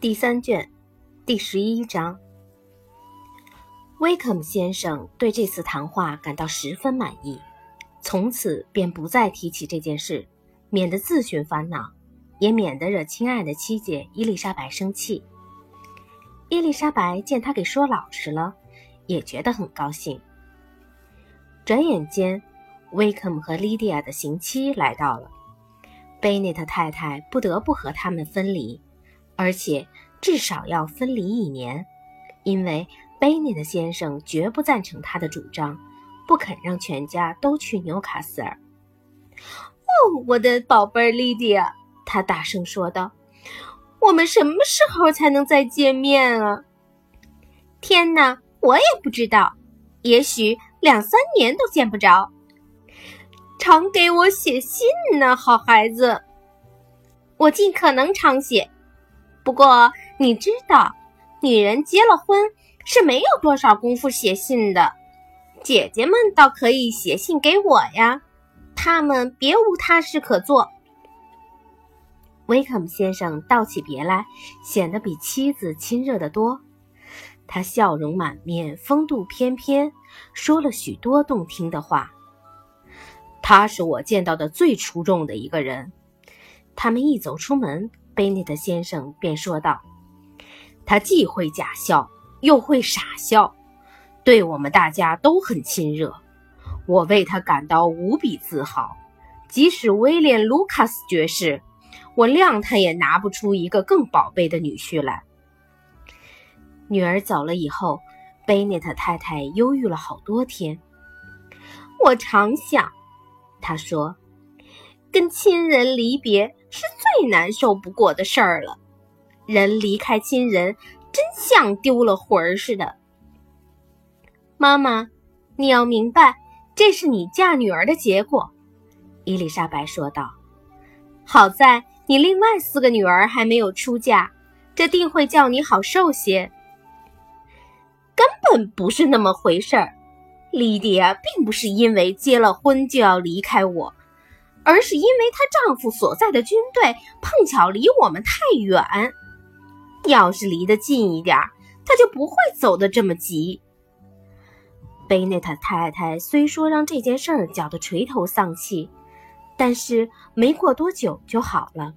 第三卷，第十一章。威克姆先生对这次谈话感到十分满意，从此便不再提起这件事，免得自寻烦恼，也免得惹亲爱的妻姐伊丽莎白生气。伊丽莎白见他给说老实了，也觉得很高兴。转眼间，威克姆和莉迪亚的刑期来到了，贝内特太太不得不和他们分离。而且至少要分离一年，因为贝内特先生绝不赞成他的主张，不肯让全家都去纽卡斯尔。哦，我的宝贝莉迪亚，他大声说道：“我们什么时候才能再见面啊？”天哪，我也不知道，也许两三年都见不着。常给我写信呢，好孩子，我尽可能常写。不过你知道，女人结了婚是没有多少功夫写信的。姐姐们倒可以写信给我呀，她们别无他事可做。威克姆先生道起别来，显得比妻子亲热得多。他笑容满面，风度翩翩，说了许多动听的话。他是我见到的最出众的一个人。他们一走出门。贝内特先生便说道：“他既会假笑，又会傻笑，对我们大家都很亲热。我为他感到无比自豪。即使威廉·卢卡斯爵士，我谅他也拿不出一个更宝贝的女婿来。”女儿走了以后，贝内特太太忧郁了好多天。我常想，她说，跟亲人离别。是最难受不过的事儿了。人离开亲人，真像丢了魂儿似的。妈妈，你要明白，这是你嫁女儿的结果。”伊丽莎白说道。“好在你另外四个女儿还没有出嫁，这定会叫你好受些。”根本不是那么回事儿。莉迪亚并不是因为结了婚就要离开我。而是因为她丈夫所在的军队碰巧离我们太远，要是离得近一点，她就不会走得这么急。贝内特太太虽说让这件事儿搅得垂头丧气，但是没过多久就好了，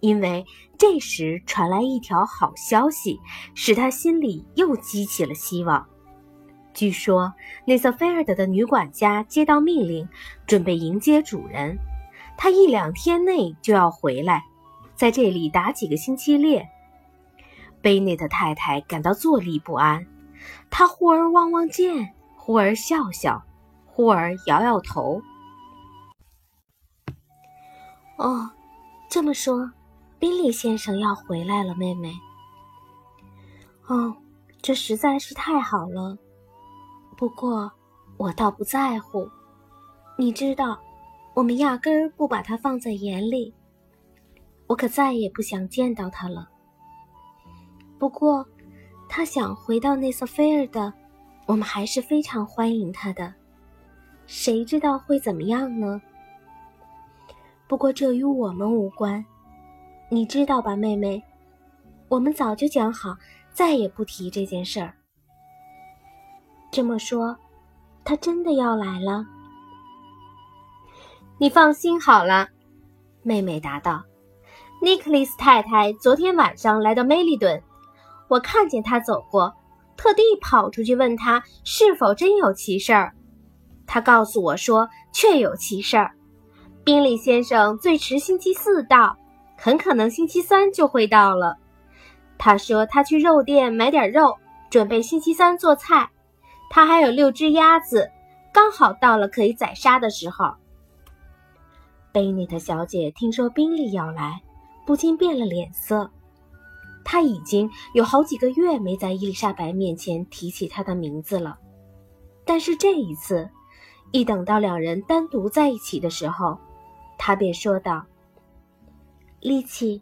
因为这时传来一条好消息，使她心里又激起了希望。据说内瑟菲尔德的女管家接到命令，准备迎接主人。他一两天内就要回来，在这里打几个星期猎。贝内特太太感到坐立不安，她忽而望望剑，忽而笑笑，忽而摇摇头。哦，这么说，宾利先生要回来了，妹妹。哦，这实在是太好了。不过，我倒不在乎，你知道。我们压根儿不把他放在眼里，我可再也不想见到他了。不过，他想回到内瑟菲尔的，我们还是非常欢迎他的。谁知道会怎么样呢？不过这与我们无关，你知道吧，妹妹？我们早就讲好，再也不提这件事儿。这么说，他真的要来了？你放心好了，妹妹答道。尼克利斯太太昨天晚上来到梅利顿，我看见她走过，特地跑出去问她是否真有奇事儿。她告诉我说确有奇事儿。宾利先生最迟星期四到，很可能星期三就会到了。他说他去肉店买点肉，准备星期三做菜。他还有六只鸭子，刚好到了可以宰杀的时候。贝内特小姐听说宾利要来，不禁变了脸色。她已经有好几个月没在伊丽莎白面前提起他的名字了，但是这一次，一等到两人单独在一起的时候，她便说道：“丽奇，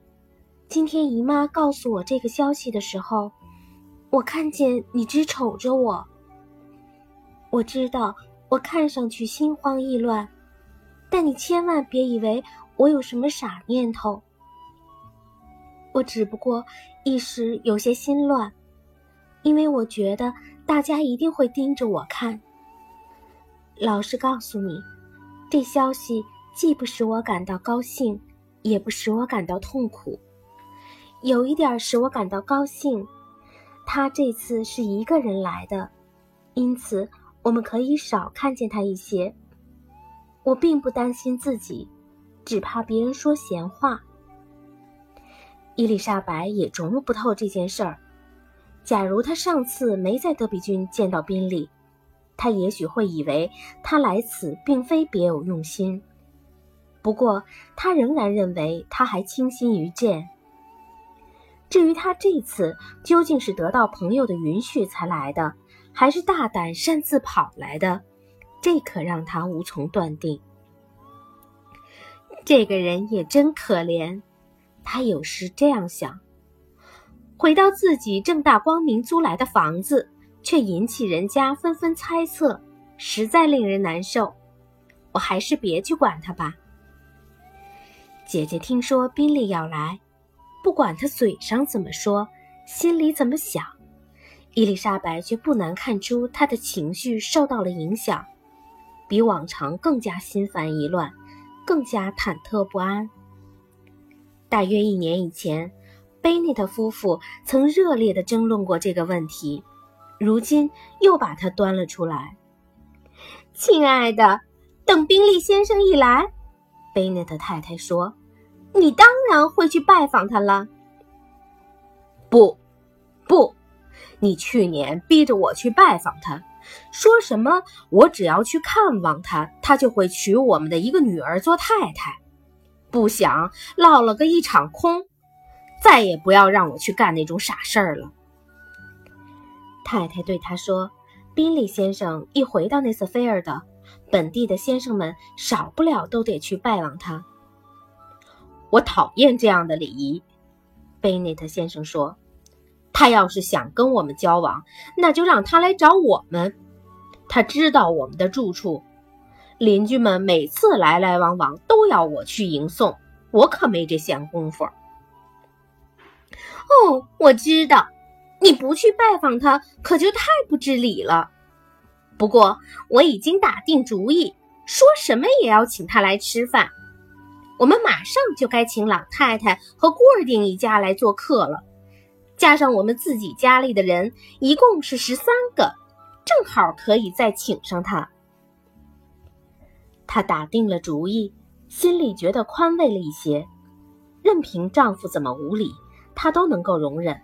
今天姨妈告诉我这个消息的时候，我看见你只瞅着我。我知道我看上去心慌意乱。”但你千万别以为我有什么傻念头。我只不过一时有些心乱，因为我觉得大家一定会盯着我看。老实告诉你，这消息既不使我感到高兴，也不使我感到痛苦。有一点使我感到高兴，他这次是一个人来的，因此我们可以少看见他一些。我并不担心自己，只怕别人说闲话。伊丽莎白也琢磨不透这件事儿。假如她上次没在德比郡见到宾利，她也许会以为他来此并非别有用心。不过，她仍然认为他还倾心于剑。至于他这次究竟是得到朋友的允许才来的，还是大胆擅自跑来的，这可让他无从断定。这个人也真可怜。他有时这样想：回到自己正大光明租来的房子，却引起人家纷纷猜测，实在令人难受。我还是别去管他吧。姐姐听说宾利要来，不管他嘴上怎么说，心里怎么想，伊丽莎白却不难看出他的情绪受到了影响，比往常更加心烦意乱，更加忐忑不安。大约一年以前，贝内特夫妇曾热烈地争论过这个问题，如今又把它端了出来。亲爱的，等宾利先生一来，贝内特太太说：“你当然会去拜访他了。”不，不，你去年逼着我去拜访他，说什么我只要去看望他，他就会娶我们的一个女儿做太太。不想落了个一场空，再也不要让我去干那种傻事儿了。太太对他说：“宾利先生一回到内瑟菲尔的，本地的先生们少不了都得去拜望他。我讨厌这样的礼仪。”贝内特先生说：“他要是想跟我们交往，那就让他来找我们。他知道我们的住处。”邻居们每次来来往往都要我去迎送，我可没这闲工夫。哦，我知道，你不去拜访他，可就太不知礼了。不过我已经打定主意，说什么也要请他来吃饭。我们马上就该请老太太和郭尔丁一家来做客了，加上我们自己家里的人，一共是十三个，正好可以再请上他。她打定了主意，心里觉得宽慰了一些。任凭丈夫怎么无理，她都能够容忍。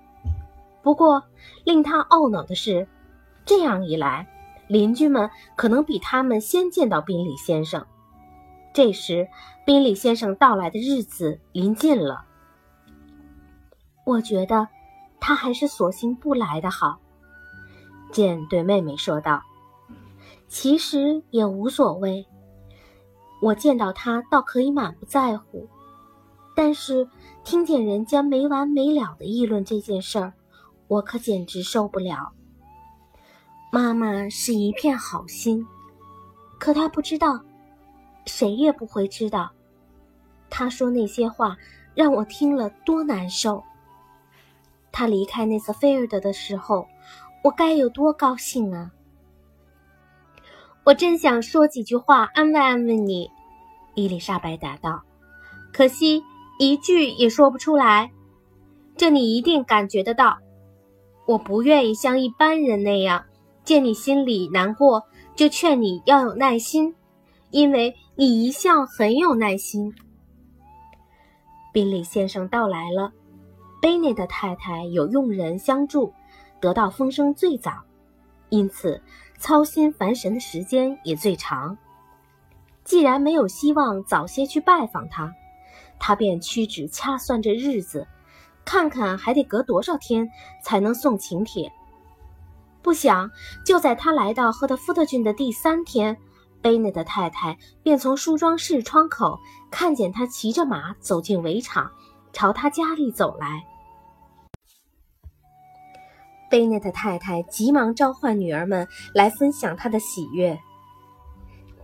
不过，令她懊恼的是，这样一来，邻居们可能比他们先见到宾利先生。这时，宾利先生到来的日子临近了。我觉得，他还是索性不来的好。简对妹妹说道：“其实也无所谓。”我见到他倒可以满不在乎，但是听见人家没完没了的议论这件事儿，我可简直受不了。妈妈是一片好心，可她不知道，谁也不会知道。她说那些话让我听了多难受。他离开内瑟菲尔德的时候，我该有多高兴啊！我真想说几句话安慰安慰你，伊丽莎白答道。可惜一句也说不出来，这你一定感觉得到。我不愿意像一般人那样，见你心里难过就劝你要有耐心，因为你一向很有耐心。宾利先生到来了，贝内的太太有佣人相助，得到风声最早，因此。操心烦神的时间也最长。既然没有希望早些去拜访他，他便屈指掐算着日子，看看还得隔多少天才能送请帖。不想就在他来到赫德福德郡的第三天，贝内的太太便从梳妆室窗口看见他骑着马走进围场，朝他家里走来。贝内特太太急忙召唤女儿们来分享她的喜悦。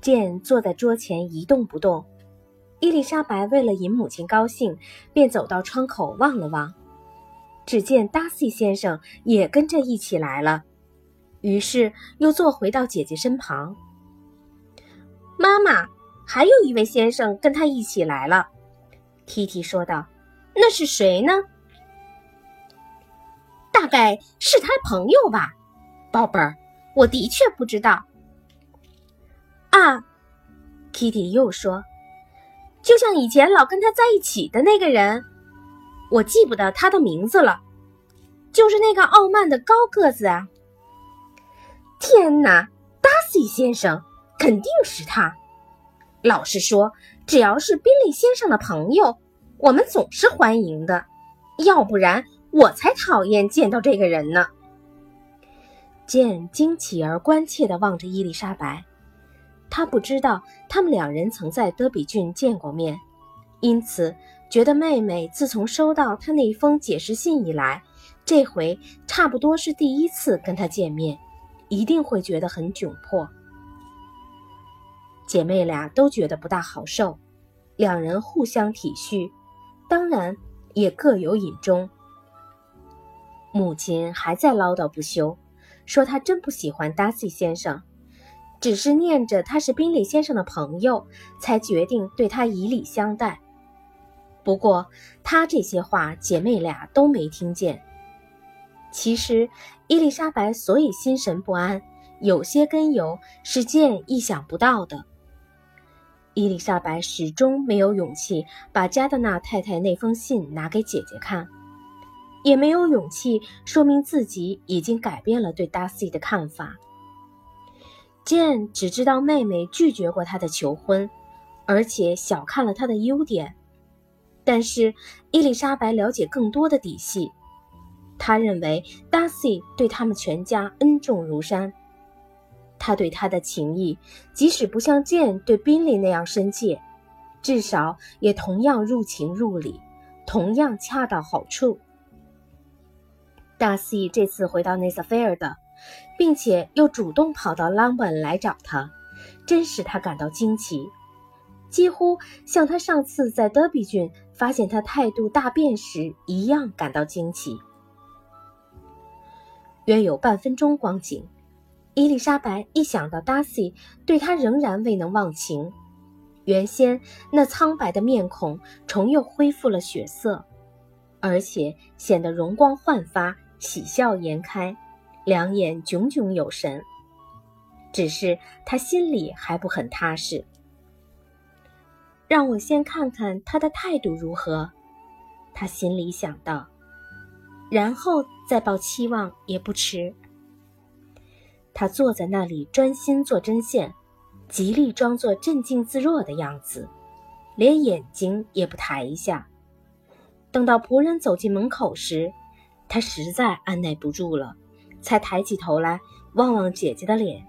简坐在桌前一动不动，伊丽莎白为了引母亲高兴，便走到窗口望了望，只见达西先生也跟着一起来了，于是又坐回到姐姐身旁。妈妈，还有一位先生跟他一起来了提提说道：“那是谁呢？”大概是他朋友吧，宝贝儿，我的确不知道。啊，Kitty 又说：“就像以前老跟他在一起的那个人，我记不得他的名字了，就是那个傲慢的高个子啊！天哪，达西先生，肯定是他。老实说，只要是宾利先生的朋友，我们总是欢迎的，要不然。”我才讨厌见到这个人呢。见惊奇而关切地望着伊丽莎白，他不知道他们两人曾在德比郡见过面，因此觉得妹妹自从收到他那封解释信以来，这回差不多是第一次跟他见面，一定会觉得很窘迫。姐妹俩都觉得不大好受，两人互相体恤，当然也各有隐衷。母亲还在唠叨不休，说她真不喜欢达西先生，只是念着他是宾利先生的朋友，才决定对他以礼相待。不过，他这些话姐妹俩都没听见。其实，伊丽莎白所以心神不安，有些根由是见意想不到的。伊丽莎白始终没有勇气把加德纳太太那封信拿给姐姐看。也没有勇气说明自己已经改变了对达西的看法。Jane 只知道妹妹拒绝过他的求婚，而且小看了他的优点。但是伊丽莎白了解更多的底细，她认为达西对他们全家恩重如山。他对她的情谊，即使不像剑对宾利那样深切，至少也同样入情入理，同样恰到好处。大西这次回到内瑟菲尔的，并且又主动跑到朗本来找他，真使他感到惊奇，几乎像他上次在德比郡发现他态度大变时一样感到惊奇。约有半分钟光景，伊丽莎白一想到达西对她仍然未能忘情，原先那苍白的面孔重又恢复了血色，而且显得容光焕发。喜笑颜开，两眼炯炯有神。只是他心里还不很踏实。让我先看看他的态度如何，他心里想到，然后再抱期望也不迟。他坐在那里专心做针线，极力装作镇静自若的样子，连眼睛也不抬一下。等到仆人走进门口时，他实在按耐不住了，才抬起头来望望姐姐的脸。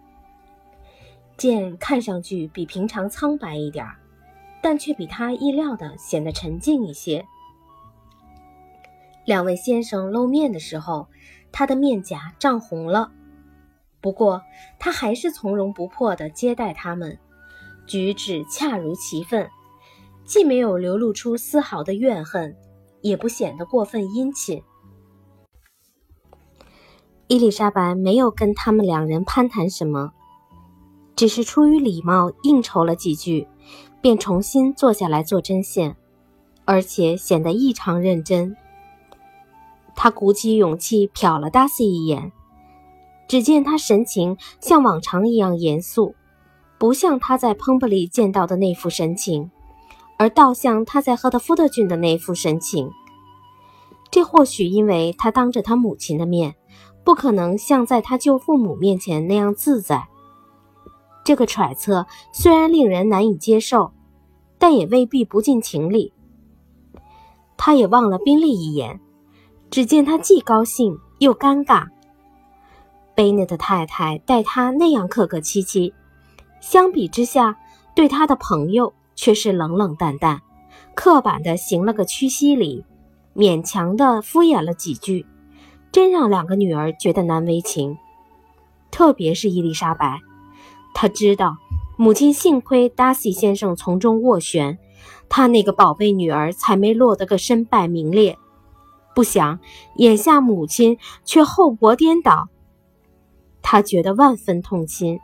见看上去比平常苍白一点但却比他意料的显得沉静一些。两位先生露面的时候，他的面颊涨红了，不过他还是从容不迫地接待他们，举止恰如其分，既没有流露出丝毫的怨恨，也不显得过分殷勤。伊丽莎白没有跟他们两人攀谈什么，只是出于礼貌应酬了几句，便重新坐下来做针线，而且显得异常认真。他鼓起勇气瞟了达西一眼，只见他神情像往常一样严肃，不像他在彭布里见到的那副神情，而倒像他在赫特福德郡的那副神情。这或许因为他当着他母亲的面。不可能像在他舅父母面前那样自在。这个揣测虽然令人难以接受，但也未必不近情理。他也望了宾利一眼，只见他既高兴又尴尬。贝内特太太待他那样客客气气，相比之下，对他的朋友却是冷冷淡淡，刻板的行了个屈膝礼，勉强的敷衍了几句。真让两个女儿觉得难为情，特别是伊丽莎白，她知道母亲幸亏达西先生从中斡旋，她那个宝贝女儿才没落得个身败名裂。不想眼下母亲却后果颠倒，他觉得万分痛心。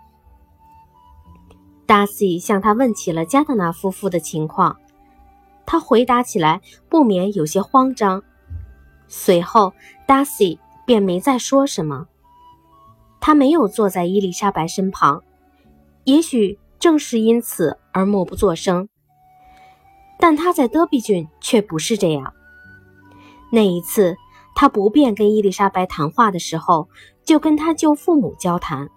达西向他问起了加德纳夫妇的情况，他回答起来不免有些慌张。随后，达西便没再说什么。他没有坐在伊丽莎白身旁，也许正是因此而默不作声。但他在德比郡却不是这样。那一次，他不便跟伊丽莎白谈话的时候，就跟他舅父母交谈。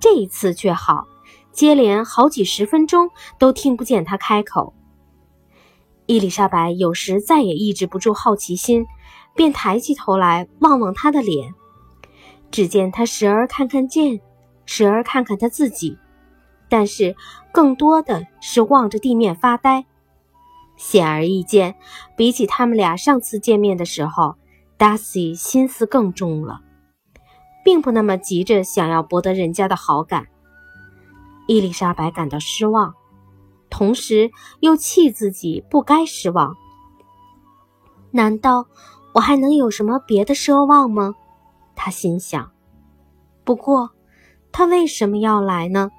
这一次却好，接连好几十分钟都听不见他开口。伊丽莎白有时再也抑制不住好奇心。便抬起头来望望他的脸，只见他时而看看剑，时而看看他自己，但是更多的是望着地面发呆。显而易见，比起他们俩上次见面的时候，达西心思更重了，并不那么急着想要博得人家的好感。伊丽莎白感到失望，同时又气自己不该失望。难道？我还能有什么别的奢望吗？她心想。不过，他为什么要来呢？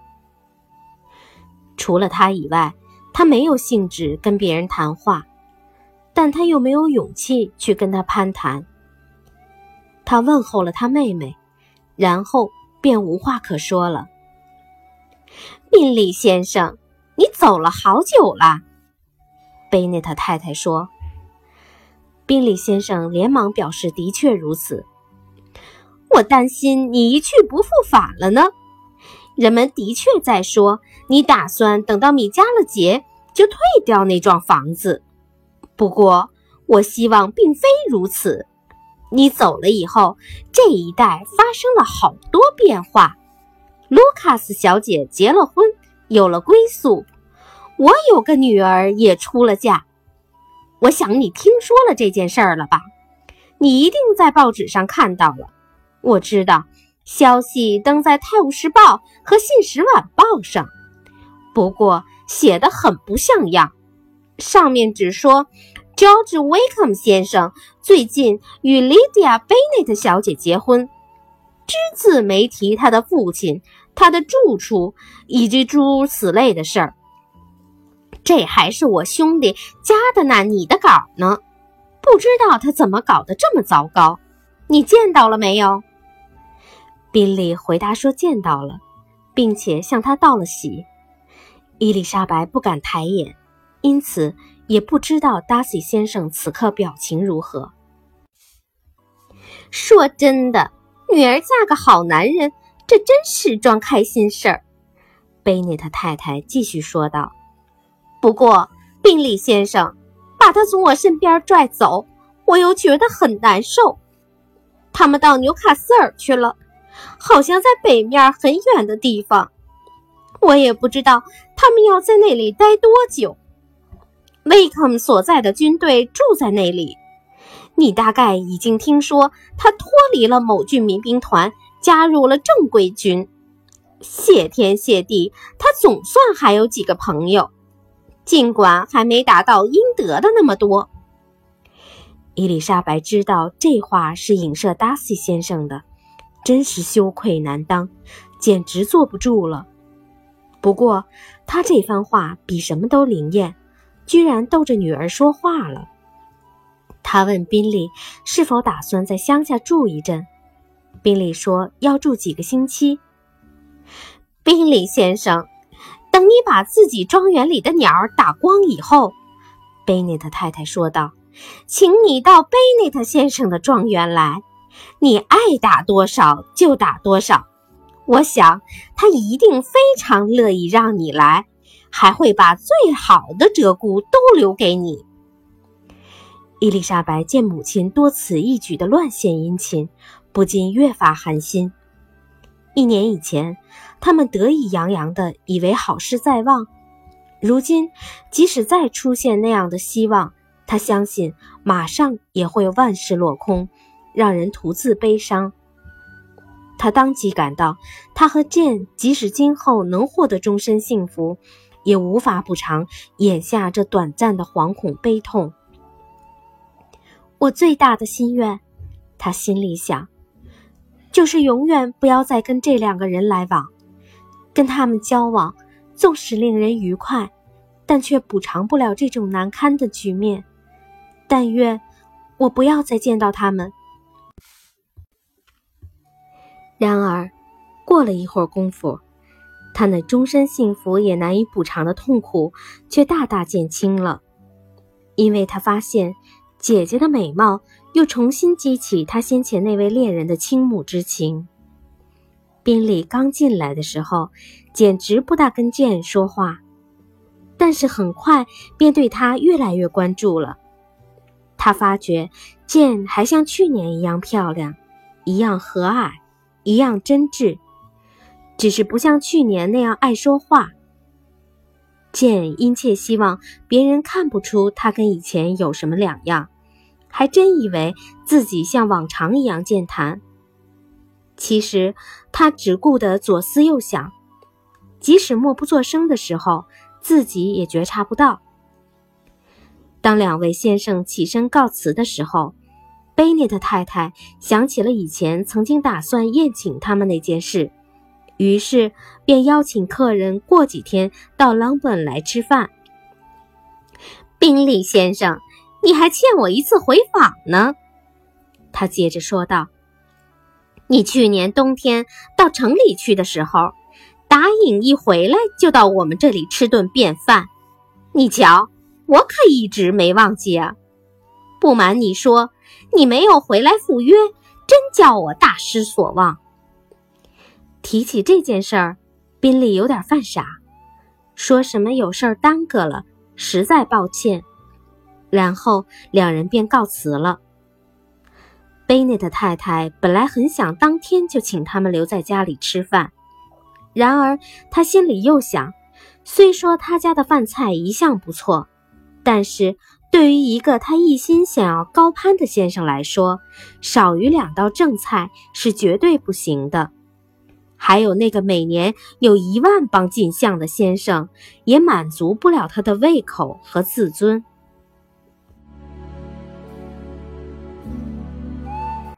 除了他以外，他没有兴致跟别人谈话，但他又没有勇气去跟他攀谈。他问候了他妹妹，然后便无话可说了。宾利先生，你走了好久了，贝内特太太说。宾利先生连忙表示：“的确如此。我担心你一去不复返了呢。人们的确在说你打算等到米加勒节就退掉那幢房子。不过，我希望并非如此。你走了以后，这一带发生了好多变化。卢卡斯小姐结了婚，有了归宿；我有个女儿也出了嫁。”我想你听说了这件事儿了吧？你一定在报纸上看到了。我知道消息登在《泰晤士报》和《信使晚报》上，不过写的很不像样。上面只说 George Wickham 先生最近与 Lydia Bennet 小姐结婚，只字没提他的父亲、他的住处以及诸如此类的事儿。这还是我兄弟加的那你的稿呢，不知道他怎么搞得这么糟糕。你见到了没有？宾利回答说见到了，并且向他道了喜。伊丽莎白不敢抬眼，因此也不知道达西先生此刻表情如何。说真的，女儿嫁个好男人，这真是桩开心事儿。贝内特太太继续说道。不过，宾利先生把他从我身边拽走，我又觉得很难受。他们到纽卡斯尔去了，好像在北面很远的地方。我也不知道他们要在那里待多久。威克姆所在的军队住在那里。你大概已经听说，他脱离了某郡民兵团，加入了正规军。谢天谢地，他总算还有几个朋友。尽管还没达到应得的那么多，伊丽莎白知道这话是影射达西先生的，真是羞愧难当，简直坐不住了。不过他这番话比什么都灵验，居然逗着女儿说话了。他问宾利是否打算在乡下住一阵，宾利说要住几个星期。宾利先生。等你把自己庄园里的鸟打光以后，贝内特太太说道：“请你到贝内特先生的庄园来，你爱打多少就打多少。我想他一定非常乐意让你来，还会把最好的鹧鸪都留给你。”伊丽莎白见母亲多此一举的乱献殷勤，不禁越发寒心。一年以前。他们得意洋洋地以为好事在望，如今即使再出现那样的希望，他相信马上也会万事落空，让人徒自悲伤。他当即感到，他和剑即使今后能获得终身幸福，也无法补偿眼下这短暂的惶恐悲痛。我最大的心愿，他心里想，就是永远不要再跟这两个人来往。跟他们交往，纵使令人愉快，但却补偿不了这种难堪的局面。但愿我不要再见到他们。然而，过了一会儿功夫，他那终身幸福也难以补偿的痛苦却大大减轻了，因为他发现姐姐的美貌又重新激起他先前那位恋人的倾慕之情。宾利刚进来的时候，简直不大跟剑说话，但是很快便对他越来越关注了。他发觉剑还像去年一样漂亮，一样和蔼，一样真挚，只是不像去年那样爱说话。剑殷切希望别人看不出他跟以前有什么两样，还真以为自己像往常一样健谈。其实他只顾得左思右想，即使默不作声的时候，自己也觉察不到。当两位先生起身告辞的时候，贝内特太太想起了以前曾经打算宴请他们那件事，于是便邀请客人过几天到朗本来吃饭。宾利先生，你还欠我一次回访呢，他接着说道。你去年冬天到城里去的时候，答应一回来就到我们这里吃顿便饭。你瞧，我可一直没忘记啊。不瞒你说，你没有回来赴约，真叫我大失所望。提起这件事儿，宾利有点犯傻，说什么有事儿耽搁了，实在抱歉。然后两人便告辞了。贝内特太太本来很想当天就请他们留在家里吃饭，然而她心里又想，虽说他家的饭菜一向不错，但是对于一个他一心想要高攀的先生来说，少于两道正菜是绝对不行的。还有那个每年有一万帮进项的先生，也满足不了他的胃口和自尊。